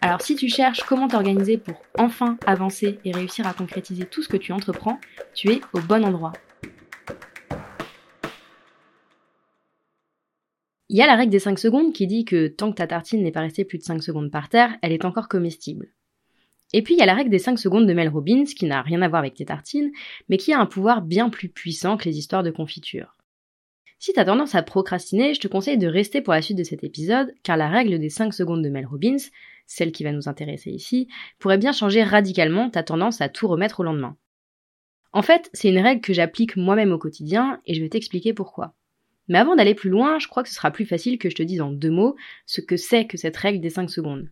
Alors si tu cherches comment t'organiser pour enfin avancer et réussir à concrétiser tout ce que tu entreprends, tu es au bon endroit. Il y a la règle des 5 secondes qui dit que tant que ta tartine n'est pas restée plus de 5 secondes par terre, elle est encore comestible. Et puis il y a la règle des 5 secondes de Mel Robbins qui n'a rien à voir avec tes tartines, mais qui a un pouvoir bien plus puissant que les histoires de confiture. Si t'as tendance à procrastiner, je te conseille de rester pour la suite de cet épisode, car la règle des 5 secondes de Mel Robbins, celle qui va nous intéresser ici, pourrait bien changer radicalement ta tendance à tout remettre au lendemain. En fait, c'est une règle que j'applique moi-même au quotidien, et je vais t'expliquer pourquoi. Mais avant d'aller plus loin, je crois que ce sera plus facile que je te dise en deux mots ce que c'est que cette règle des 5 secondes.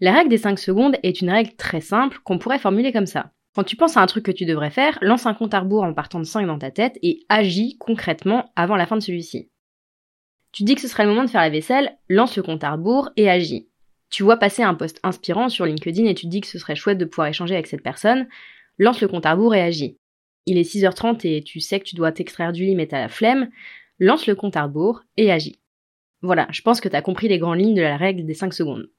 La règle des 5 secondes est une règle très simple qu'on pourrait formuler comme ça. Quand tu penses à un truc que tu devrais faire, lance un compte à rebours en partant de 5 dans ta tête et agis concrètement avant la fin de celui-ci. Tu dis que ce serait le moment de faire la vaisselle, lance le compte à rebours et agis. Tu vois passer un post inspirant sur LinkedIn et tu dis que ce serait chouette de pouvoir échanger avec cette personne, lance le compte à rebours et agis il est 6h30 et tu sais que tu dois t'extraire du lit mais t'as la flemme, lance le compte à rebours et agis. Voilà, je pense que t'as compris les grandes lignes de la règle des 5 secondes.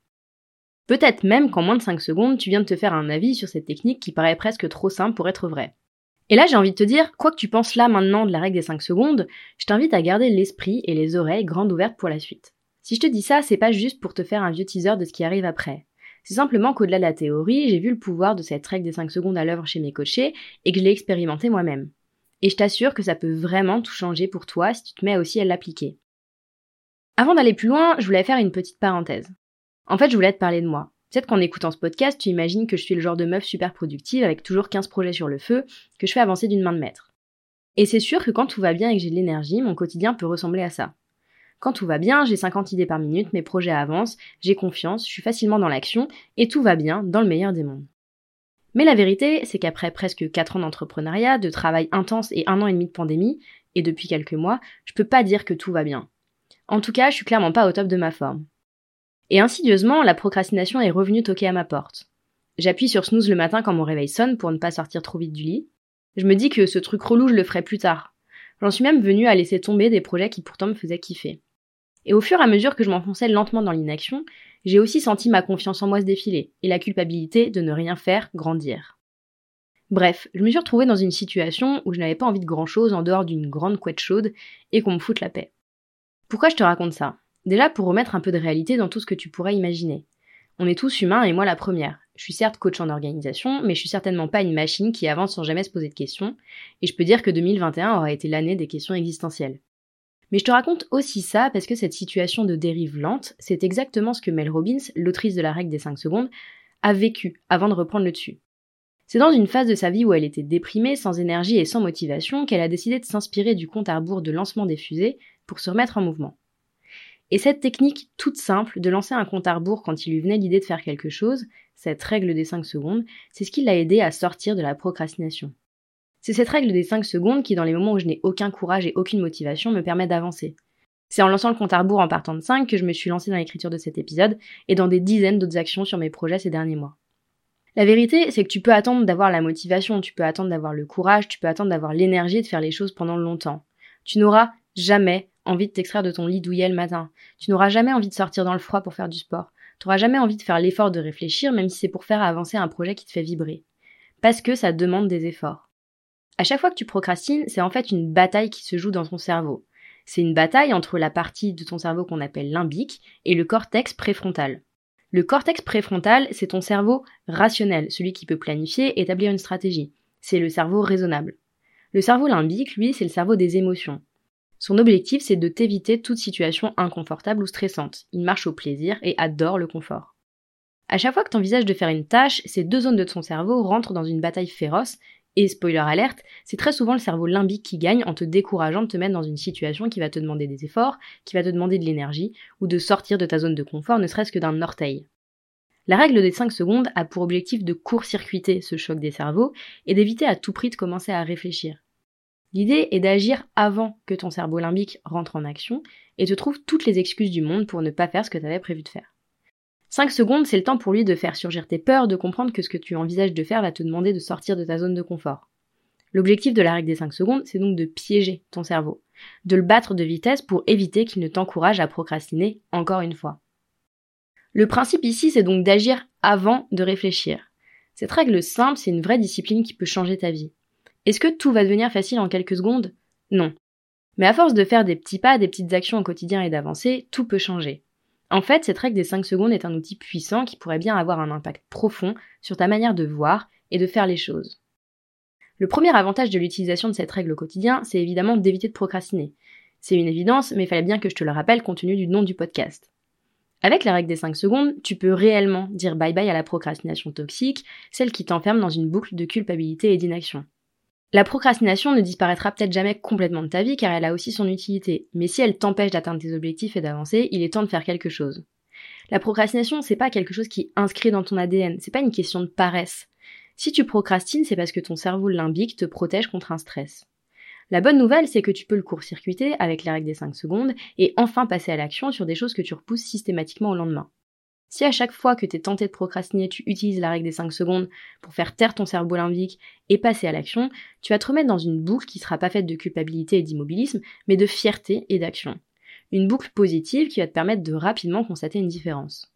Peut-être même qu'en moins de 5 secondes, tu viens de te faire un avis sur cette technique qui paraît presque trop simple pour être vraie. Et là, j'ai envie de te dire, quoi que tu penses là maintenant de la règle des 5 secondes, je t'invite à garder l'esprit et les oreilles grandes ouvertes pour la suite. Si je te dis ça, c'est pas juste pour te faire un vieux teaser de ce qui arrive après. C'est simplement qu'au-delà de la théorie, j'ai vu le pouvoir de cette règle des 5 secondes à l'œuvre chez mes coachés et que je l'ai expérimenté moi-même. Et je t'assure que ça peut vraiment tout changer pour toi si tu te mets aussi à l'appliquer. Avant d'aller plus loin, je voulais faire une petite parenthèse. En fait, je voulais te parler de moi. Peut-être qu'en écoutant ce podcast, tu imagines que je suis le genre de meuf super productive avec toujours 15 projets sur le feu, que je fais avancer d'une main de maître. Et c'est sûr que quand tout va bien et que j'ai de l'énergie, mon quotidien peut ressembler à ça. Quand tout va bien, j'ai 50 idées par minute, mes projets avancent, j'ai confiance, je suis facilement dans l'action, et tout va bien dans le meilleur des mondes. Mais la vérité, c'est qu'après presque 4 ans d'entrepreneuriat, de travail intense et un an et demi de pandémie, et depuis quelques mois, je peux pas dire que tout va bien. En tout cas, je suis clairement pas au top de ma forme. Et insidieusement, la procrastination est revenue toquer à ma porte. J'appuie sur snooze le matin quand mon réveil sonne pour ne pas sortir trop vite du lit. Je me dis que ce truc relou, je le ferai plus tard. J'en suis même venue à laisser tomber des projets qui pourtant me faisaient kiffer. Et au fur et à mesure que je m'enfonçais lentement dans l'inaction, j'ai aussi senti ma confiance en moi se défiler et la culpabilité de ne rien faire grandir. Bref, je me suis retrouvée dans une situation où je n'avais pas envie de grand chose en dehors d'une grande couette chaude et qu'on me foute la paix. Pourquoi je te raconte ça? Déjà pour remettre un peu de réalité dans tout ce que tu pourrais imaginer. On est tous humains et moi la première. Je suis certes coach en organisation, mais je suis certainement pas une machine qui avance sans jamais se poser de questions, et je peux dire que 2021 aura été l'année des questions existentielles. Mais je te raconte aussi ça parce que cette situation de dérive lente, c'est exactement ce que Mel Robbins, l'autrice de la règle des 5 secondes, a vécu avant de reprendre le dessus. C'est dans une phase de sa vie où elle était déprimée, sans énergie et sans motivation qu'elle a décidé de s'inspirer du compte à rebours de lancement des fusées pour se remettre en mouvement. Et cette technique toute simple de lancer un compte à rebours quand il lui venait l'idée de faire quelque chose, cette règle des 5 secondes, c'est ce qui l'a aidé à sortir de la procrastination. C'est cette règle des 5 secondes qui, dans les moments où je n'ai aucun courage et aucune motivation, me permet d'avancer. C'est en lançant le compte à rebours en partant de 5 que je me suis lancée dans l'écriture de cet épisode et dans des dizaines d'autres actions sur mes projets ces derniers mois. La vérité, c'est que tu peux attendre d'avoir la motivation, tu peux attendre d'avoir le courage, tu peux attendre d'avoir l'énergie de faire les choses pendant longtemps. Tu n'auras jamais envie de t'extraire de ton lit douillet le matin. Tu n'auras jamais envie de sortir dans le froid pour faire du sport. Tu n'auras jamais envie de faire l'effort de réfléchir, même si c'est pour faire avancer un projet qui te fait vibrer. Parce que ça demande des efforts. À chaque fois que tu procrastines, c'est en fait une bataille qui se joue dans ton cerveau. C'est une bataille entre la partie de ton cerveau qu'on appelle limbique et le cortex préfrontal. Le cortex préfrontal, c'est ton cerveau rationnel, celui qui peut planifier établir une stratégie. C'est le cerveau raisonnable. Le cerveau limbique, lui, c'est le cerveau des émotions. Son objectif, c'est de t'éviter toute situation inconfortable ou stressante. Il marche au plaisir et adore le confort. À chaque fois que tu envisages de faire une tâche, ces deux zones de ton cerveau rentrent dans une bataille féroce et spoiler alerte, c'est très souvent le cerveau limbique qui gagne en te décourageant de te mettre dans une situation qui va te demander des efforts, qui va te demander de l'énergie, ou de sortir de ta zone de confort ne serait-ce que d'un orteil. La règle des 5 secondes a pour objectif de court-circuiter ce choc des cerveaux et d'éviter à tout prix de commencer à réfléchir. L'idée est d'agir avant que ton cerveau limbique rentre en action et te trouve toutes les excuses du monde pour ne pas faire ce que tu avais prévu de faire. 5 secondes, c'est le temps pour lui de faire surgir tes peurs, de comprendre que ce que tu envisages de faire va te demander de sortir de ta zone de confort. L'objectif de la règle des 5 secondes, c'est donc de piéger ton cerveau, de le battre de vitesse pour éviter qu'il ne t'encourage à procrastiner encore une fois. Le principe ici, c'est donc d'agir avant de réfléchir. Cette règle simple, c'est une vraie discipline qui peut changer ta vie. Est-ce que tout va devenir facile en quelques secondes? Non. Mais à force de faire des petits pas, des petites actions au quotidien et d'avancer, tout peut changer. En fait, cette règle des 5 secondes est un outil puissant qui pourrait bien avoir un impact profond sur ta manière de voir et de faire les choses. Le premier avantage de l'utilisation de cette règle au quotidien, c'est évidemment d'éviter de procrastiner. C'est une évidence, mais il fallait bien que je te le rappelle compte tenu du nom du podcast. Avec la règle des 5 secondes, tu peux réellement dire bye bye à la procrastination toxique, celle qui t'enferme dans une boucle de culpabilité et d'inaction. La procrastination ne disparaîtra peut-être jamais complètement de ta vie car elle a aussi son utilité, mais si elle t'empêche d'atteindre tes objectifs et d'avancer, il est temps de faire quelque chose. La procrastination, c'est pas quelque chose qui inscrit dans ton ADN, c'est pas une question de paresse. Si tu procrastines, c'est parce que ton cerveau limbique te protège contre un stress. La bonne nouvelle, c'est que tu peux le court-circuiter avec la règle des 5 secondes et enfin passer à l'action sur des choses que tu repousses systématiquement au lendemain. Si à chaque fois que tu es tenté de procrastiner, tu utilises la règle des 5 secondes pour faire taire ton cerveau limbique et passer à l'action, tu vas te remettre dans une boucle qui sera pas faite de culpabilité et d'immobilisme, mais de fierté et d'action. Une boucle positive qui va te permettre de rapidement constater une différence.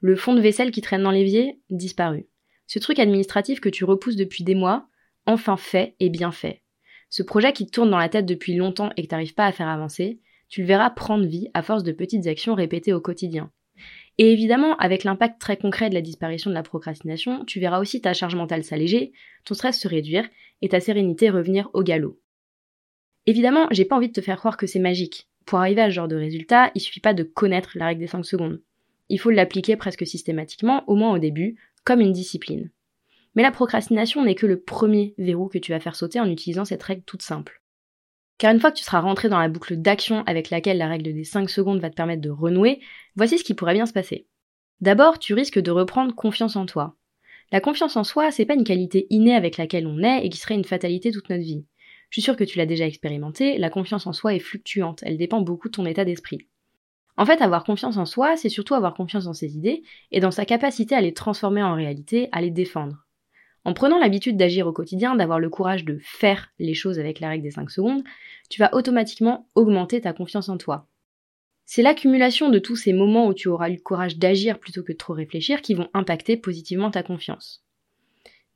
Le fond de vaisselle qui traîne dans l'évier, disparu. Ce truc administratif que tu repousses depuis des mois, enfin fait et bien fait. Ce projet qui te tourne dans la tête depuis longtemps et que tu n'arrives pas à faire avancer, tu le verras prendre vie à force de petites actions répétées au quotidien. Et évidemment, avec l'impact très concret de la disparition de la procrastination, tu verras aussi ta charge mentale s'alléger, ton stress se réduire et ta sérénité revenir au galop. Évidemment, j'ai pas envie de te faire croire que c'est magique. Pour arriver à ce genre de résultat, il suffit pas de connaître la règle des 5 secondes. Il faut l'appliquer presque systématiquement, au moins au début, comme une discipline. Mais la procrastination n'est que le premier verrou que tu vas faire sauter en utilisant cette règle toute simple. Car une fois que tu seras rentré dans la boucle d'action avec laquelle la règle des 5 secondes va te permettre de renouer, voici ce qui pourrait bien se passer. D'abord, tu risques de reprendre confiance en toi. La confiance en soi, c'est pas une qualité innée avec laquelle on est et qui serait une fatalité toute notre vie. Je suis sûre que tu l'as déjà expérimenté, la confiance en soi est fluctuante, elle dépend beaucoup de ton état d'esprit. En fait, avoir confiance en soi, c'est surtout avoir confiance dans ses idées et dans sa capacité à les transformer en réalité, à les défendre. En prenant l'habitude d'agir au quotidien, d'avoir le courage de faire les choses avec la règle des 5 secondes, tu vas automatiquement augmenter ta confiance en toi. C'est l'accumulation de tous ces moments où tu auras eu le courage d'agir plutôt que de trop réfléchir qui vont impacter positivement ta confiance.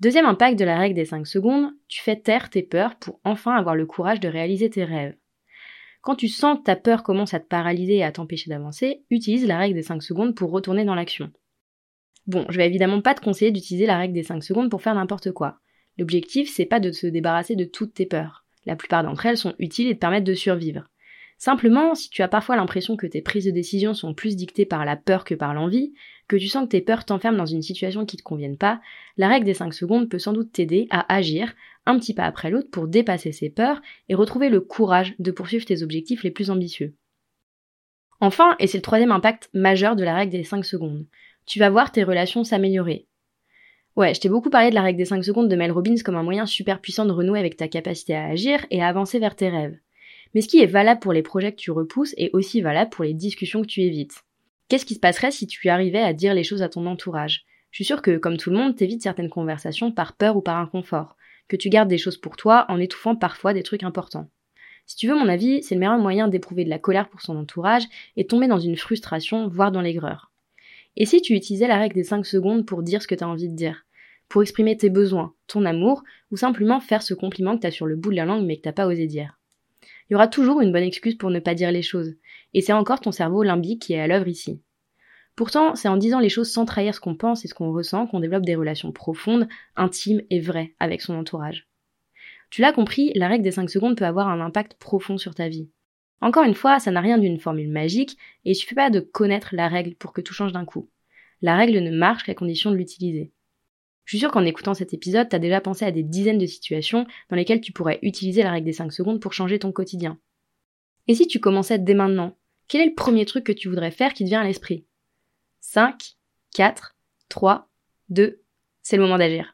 Deuxième impact de la règle des 5 secondes, tu fais taire tes peurs pour enfin avoir le courage de réaliser tes rêves. Quand tu sens que ta peur commence à te paralyser et à t'empêcher d'avancer, utilise la règle des 5 secondes pour retourner dans l'action. Bon, je vais évidemment pas te conseiller d'utiliser la règle des 5 secondes pour faire n'importe quoi. L'objectif, c'est pas de se débarrasser de toutes tes peurs. La plupart d'entre elles sont utiles et te permettent de survivre. Simplement, si tu as parfois l'impression que tes prises de décision sont plus dictées par la peur que par l'envie, que tu sens que tes peurs t'enferment dans une situation qui te convienne pas, la règle des 5 secondes peut sans doute t'aider à agir un petit pas après l'autre pour dépasser ces peurs et retrouver le courage de poursuivre tes objectifs les plus ambitieux. Enfin, et c'est le troisième impact majeur de la règle des 5 secondes, tu vas voir tes relations s'améliorer. Ouais, je t'ai beaucoup parlé de la règle des 5 secondes de Mel Robbins comme un moyen super puissant de renouer avec ta capacité à agir et à avancer vers tes rêves. Mais ce qui est valable pour les projets que tu repousses est aussi valable pour les discussions que tu évites. Qu'est-ce qui se passerait si tu arrivais à dire les choses à ton entourage? Je suis sûre que, comme tout le monde, t'évites certaines conversations par peur ou par inconfort, que tu gardes des choses pour toi en étouffant parfois des trucs importants. Si tu veux mon avis, c'est le meilleur moyen d'éprouver de la colère pour son entourage et tomber dans une frustration, voire dans l'aigreur. Et si tu utilisais la règle des 5 secondes pour dire ce que tu as envie de dire? Pour exprimer tes besoins, ton amour, ou simplement faire ce compliment que tu as sur le bout de la langue mais que t'as pas osé dire? Il y aura toujours une bonne excuse pour ne pas dire les choses, et c'est encore ton cerveau limbique qui est à l'œuvre ici. Pourtant, c'est en disant les choses sans trahir ce qu'on pense et ce qu'on ressent qu'on développe des relations profondes, intimes et vraies avec son entourage. Tu l'as compris, la règle des 5 secondes peut avoir un impact profond sur ta vie. Encore une fois, ça n'a rien d'une formule magique et il suffit pas de connaître la règle pour que tout change d'un coup. La règle ne marche qu'à condition de l'utiliser. Je suis sûre qu'en écoutant cet épisode, t'as déjà pensé à des dizaines de situations dans lesquelles tu pourrais utiliser la règle des 5 secondes pour changer ton quotidien. Et si tu commençais dès maintenant, quel est le premier truc que tu voudrais faire qui te vient à l'esprit? 5, 4, 3, 2, c'est le moment d'agir.